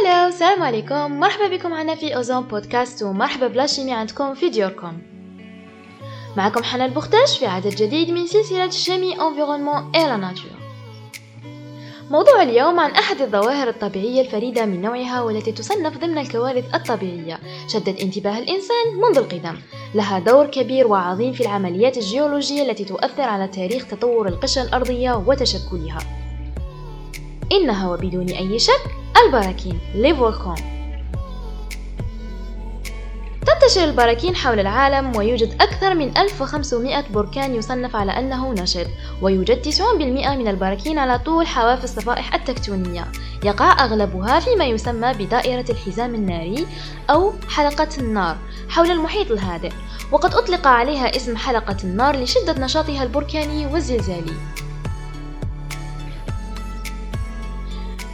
هلا السلام عليكم. مرحبا بكم معنا في أوزون بودكاست ومرحبا ب la chimie عندكم في ديوركم. معكم حنان البختاش في عدد جديد من سلسلة chimie, environnement et la nature موضوع اليوم عن أحد الظواهر الطبيعية الفريدة من نوعها والتي تصنف ضمن الكوارث الطبيعية. شدت انتباه الإنسان منذ القدم. لها دور كبير وعظيم في العمليات الجيولوجية التي تؤثر على تاريخ تطور القشرة الأرضية وتشكلها. إنها وبدون أي شك البراكين لي تنتشر البراكين حول العالم ويوجد أكثر من 1500 بركان يصنف على أنه نشط ويوجد 90% من البراكين على طول حواف الصفائح التكتونية. يقع أغلبها فيما يسمى بدائرة الحزام الناري أو حلقة النار حول المحيط الهادئ وقد أطلق عليها اسم حلقة النار لشدة نشاطها البركاني والزلزالي.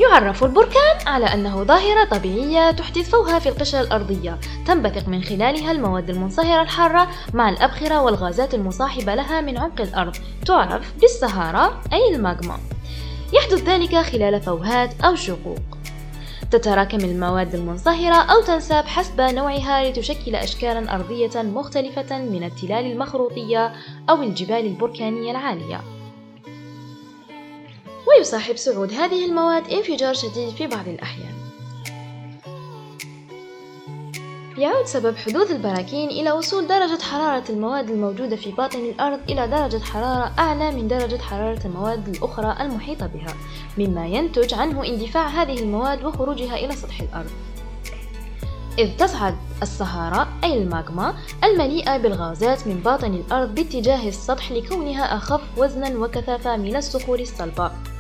يعرف البركان على أنه ظاهرة طبيعية تحدث فوها في القشرة الأرضية. تنبثق من خلالها المواد المنصهرة الحارة مع الأبخرة والغازات المصاحبة لها من عمق الأرض. تعرف بالسهارة أي الماغما. يحدث ذلك خلال فوهات أو شقوق. تتراكم المواد المنصهرة أو تنساب حسب نوعها لتشكل أشكالا أرضية مختلفة من التلال المخروطية أو الجبال البركانية العالية. ويصاحب صعود هذه المواد انفجار شديد في بعض الأحيان. يعود سبب حدوث البراكين إلى وصول درجة حرارة المواد الموجودة في باطن الأرض إلى درجة حرارة أعلى من درجة حرارة المواد الأخرى المحيطة بها مما ينتج عنه اندفاع هذه المواد وخروجها إلى سطح الأرض. إذ تصعد الصهارة أي الماغما المليئة بالغازات من باطن الأرض باتجاه السطح لكونها أخف وزنا وكثافة من الصخور الصلبة.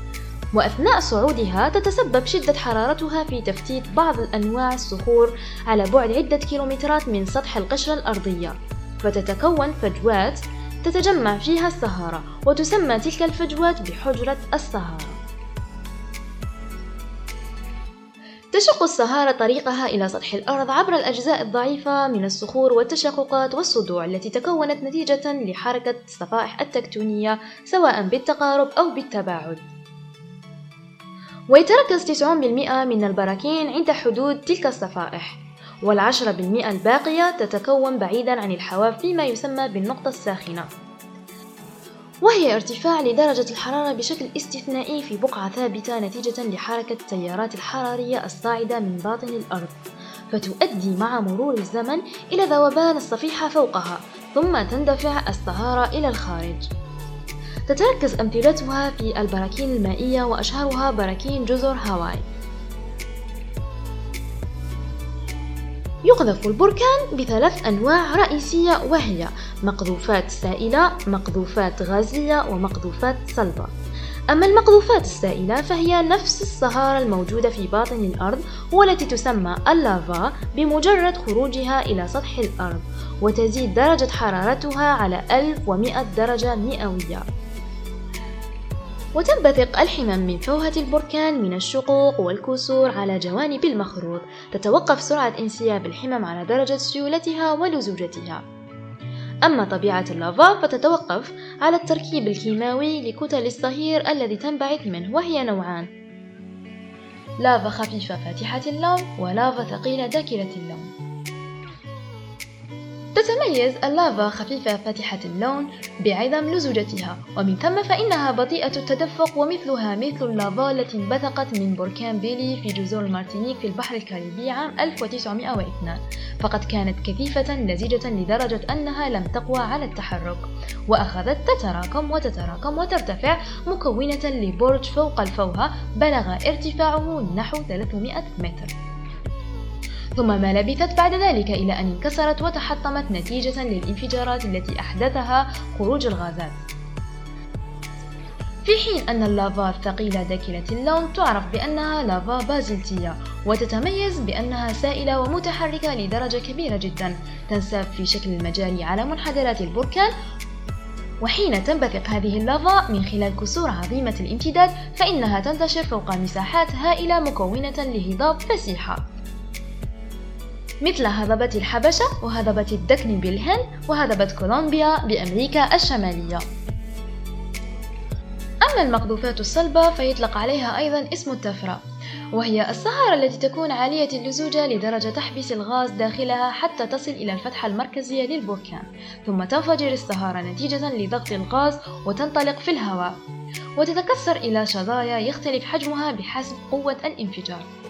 وأثناء صعودها تتسبب شدة حرارتها في تفتيت بعض الأنواع الصخور على بعد عدة كيلومترات من سطح القشرة الأرضية. فتتكون فجوات تتجمع فيها الصهارة وتسمى تلك الفجوات بحجرة الصهارة. تشق الصهارة طريقها إلى سطح الأرض عبر الأجزاء الضعيفة من الصخور والتشققات والصدوع التي تكونت نتيجة لحركة الصفائح التكتونية سواء بالتقارب أو بالتباعد. ويتركز 90% من البراكين عند حدود تلك الصفائح والعشرة بالمئة الباقية تتكون بعيدا عن الحواف فيما يسمى بالنقطة الساخنة. وهي ارتفاع لدرجة الحرارة بشكل استثنائي في بقعة ثابتة نتيجة لحركة التيارات الحرارية الصاعدة من باطن الأرض فتؤدي مع مرور الزمن إلى ذوبان الصفيحة فوقها ثم تندفع الصهارة إلى الخارج. تتركز أمثلتها في البراكين المائية وأشهرها براكين جزر هاواي يقذف البركان بثلاث أنواع رئيسية وهي مقذوفات سائلة، مقذوفات غازية، ومقذوفات صلبة. أما المقذوفات السائلة فهي نفس الصهارة الموجودة في باطن الأرض والتي تسمى اللافا بمجرد خروجها إلى سطح الأرض وتزيد درجة حرارتها على 1100 درجة مئوية وتنبثق الحمم من فوهة البركان من الشقوق والكسور على جوانب المخروط. تتوقف سرعة انسياب الحمم على درجة سيولتها ولزوجتها. أما طبيعة اللافا فتتوقف على التركيب الكيماوي لكتل الصهير الذي تنبعث منه وهي نوعان لافا خفيفة فاتحة اللون ولافا ثقيلة داكنة اللون. تتميز اللافا خفيفة فاتحة اللون بعدم لزوجتها. ومن ثم فإنها بطيئة التدفق ومثلها مثل اللافا التي انبثقت من بركان بيلي في جزر المارتينيك في البحر الكاريبي عام 1902 فقد كانت كثيفة لزجة لدرجة أنها لم تقوى على التحرك. وأخذت تتراكم وتتراكم وترتفع مكونة لبرج فوق الفوهة بلغ ارتفاعه نحو 300 متر. ثم ما لبثت بعد ذلك إلى أن انكسرت وتحطمت نتيجة للانفجارات التي أحدثها خروج الغازات. في حين أن اللافا الثقيلة داكنة اللون تعرف بأنها لافا بازلتية وتتميز بأنها سائلة ومتحركة لدرجة كبيرة جدا تنساب في شكل المجاري على منحدرات البركان. وحين تنبثق هذه اللافا من خلال كسور عظيمة الامتداد فإنها تنتشر فوق مساحات هائلة مكونة لهضاب فسيحة. مثل هضبة الحبشة وهضبة الدكن بالهند وهضبة كولومبيا بأمريكا الشمالية. أما المقذوفات الصلبة فيطلق عليها أيضا اسم التفرة وهي الصهارة التي تكون عالية اللزوجة لدرجة تحبس الغاز داخلها حتى تصل إلى الفتحة المركزية للبركان ثم تنفجر الصهارة نتيجة لضغط الغاز وتنطلق في الهواء وتتكسر إلى شظايا يختلف حجمها بحسب قوة الانفجار.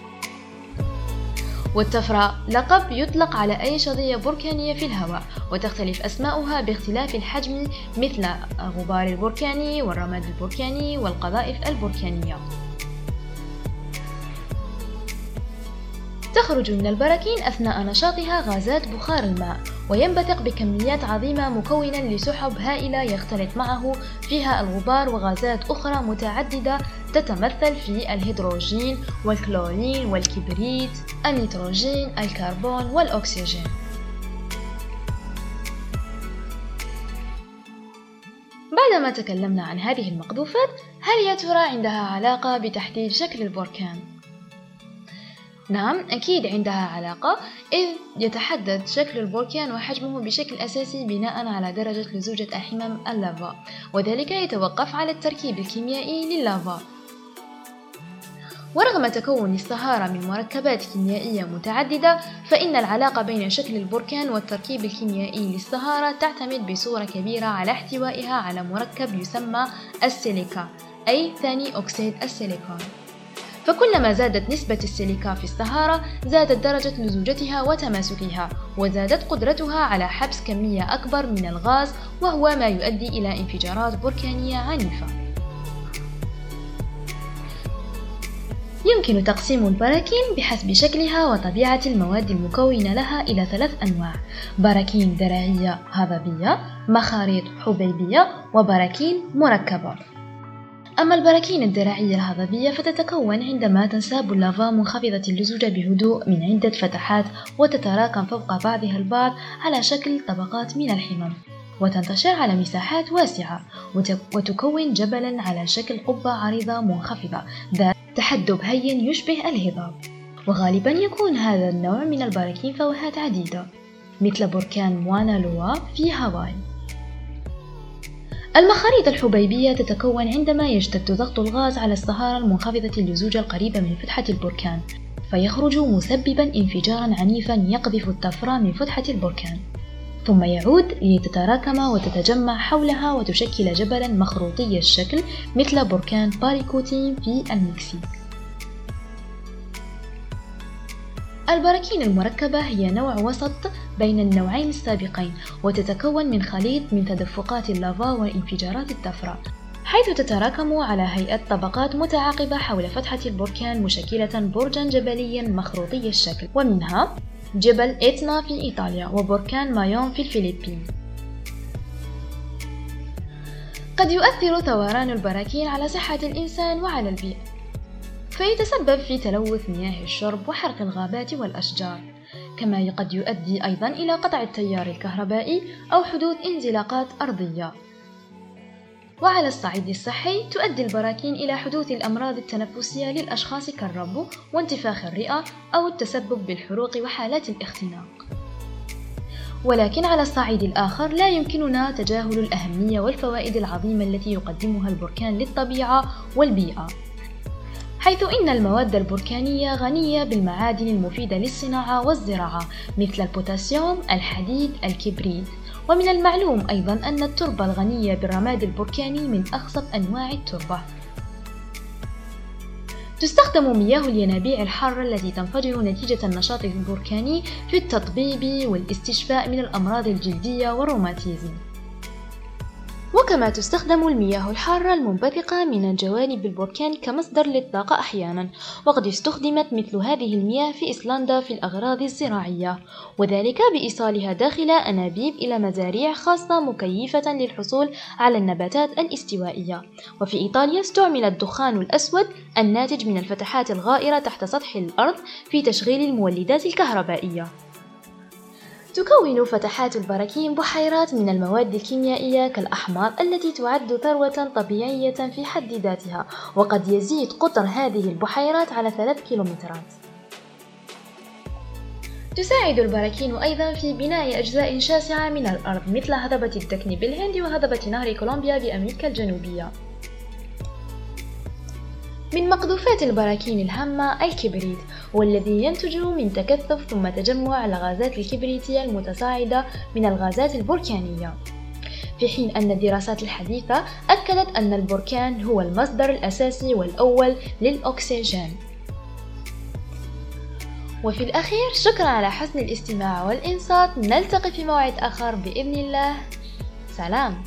والتفرة لقب يطلق على أي شظية بركانية في الهواء وتختلف أسماؤها باختلاف الحجم مثل الغبار البركاني والرماد البركاني والقذائف البركانية. تخرج من البراكين أثناء نشاطها غازات بخار الماء وينبثق بكميات عظيمة مكونا لسحب هائلة يختلط معه فيها الغبار وغازات أخرى متعددة تتمثل في الهيدروجين والكلورين والكبريت النيتروجين الكربون والأكسجين بعدما تكلمنا عن هذه المقذوفات هل يا ترى عندها علاقة بتحديد شكل البركان؟ نعم أكيد عندها علاقة إذ يتحدد شكل البركان وحجمه بشكل أساسي بناء على درجة لزوجة الحمم اللافا وذلك يتوقف على التركيب الكيميائي لللافا. ورغم تكون الصهارة من مركبات كيميائية متعددة فإن العلاقة بين شكل البركان والتركيب الكيميائي للصهارة تعتمد بصورة كبيرة على احتوائها على مركب يسمى السيليكا أي ثاني أكسيد السيليكون. فكلما زادت نسبة السيليكا في الصهارة زادت درجة لزوجتها وتماسكها وزادت قدرتها على حبس كمية أكبر من الغاز وهو ما يؤدي إلى انفجارات بركانية عنيفة. يمكن تقسيم البراكين بحسب شكلها وطبيعة المواد المكونة لها إلى ثلاث أنواع براكين ذراعية هضبية مخاريط حبيبية وبراكين مركبة. أما البراكين الذراعية الهضبية فتتكون عندما تنساب اللافا منخفضة اللزوجة بهدوء من عدة فتحات وتتراكم فوق بعضها البعض على شكل طبقات من الحمم وتنتشر على مساحات واسعة وتكون جبلا على شكل قبة عريضة منخفضة ذات تحدب هين يشبه الهضاب. وغالبا يكون هذا النوع من البراكين فوهات عديدة مثل بركان موانا لوا في هاواي. المخاريط الحبيبية تتكون عندما يشتد ضغط الغاز على الصهارة المنخفضة اللزوج القريبة من فتحة البركان فيخرج مسببا انفجارا عنيفا يقذف الطفرة من فتحة البركان. ثم يعود لتتراكم وتتجمع حولها وتشكل جبلا مخروطي الشكل مثل بركان باريكوتين في المكسيك. البراكين المركبة هي نوع وسط بين النوعين السابقين وتتكون من خليط من تدفقات اللافا وانفجارات الطفرة حيث تتراكم على هيئة طبقات متعاقبة حول فتحة البركان مشكلة برجا جبليا مخروطي الشكل ومنها جبل إتنا في إيطاليا وبركان مايون في الفلبين. قد يؤثر ثوران البراكين على صحة الإنسان وعلى البيئة. فيتسبب في تلوث مياه الشرب وحرق الغابات والأشجار كما قد يؤدي أيضا إلى قطع التيار الكهربائي أو حدوث انزلاقات أرضية. وعلى الصعيد الصحي تؤدي البراكين إلى حدوث الأمراض التنفسية للأشخاص كالربو وانتفاخ الرئة أو التسبب بالحروق وحالات الاختناق. ولكن على الصعيد الآخر لا يمكننا تجاهل الأهمية والفوائد العظيمة التي يقدمها البركان للطبيعة والبيئة. حيث إن المواد البركانية غنية بالمعادن المفيدة للصناعة والزراعة مثل البوتاسيوم، الحديد، الكبريت، ومن المعلوم أيضا أن التربة الغنية بالرماد البركاني من أخصب أنواع التربة. تستخدم مياه الينابيع الحارة التي تنفجر نتيجة النشاط البركاني في التطبيب والاستشفاء من الأمراض الجلدية والروماتيزم. وكما تستخدم المياه الحارة المنبثقة من الجوانب البركان كمصدر للطاقة أحيانا وقد استخدمت مثل هذه المياه في إيسلندا في الأغراض الزراعية وذلك بإيصالها داخل أنابيب إلى مزاريع خاصة مكيفة للحصول على النباتات الاستوائية. وفي إيطاليا استعمل الدخان الأسود الناتج من الفتحات الغائرة تحت سطح الأرض في تشغيل المولدات الكهربائية. تكون فتحات البراكين بحيرات من المواد الكيميائية كالأحماض التي تعد ثروة طبيعية في حد ذاتها وقد يزيد قطر هذه البحيرات على ثلاث كيلومترات. تساعد البراكين أيضا في بناء أجزاء شاسعة من الأرض مثل هضبة الدكن بالهند وهضبة نهر كولومبيا بأمريكا الجنوبية. من مقذوفات البراكين الهامة الكبريت والذي ينتج من تكثف ثم تجمع الغازات الكبريتية المتصاعدة من الغازات البركانية. في حين أن الدراسات الحديثة أكدت أن البركان هو المصدر الأساسي والأول للأكسجين. وفي الأخير شكرا على حسن الاستماع والإنصات. نلتقي في موعد آخر بإذن الله. سلام.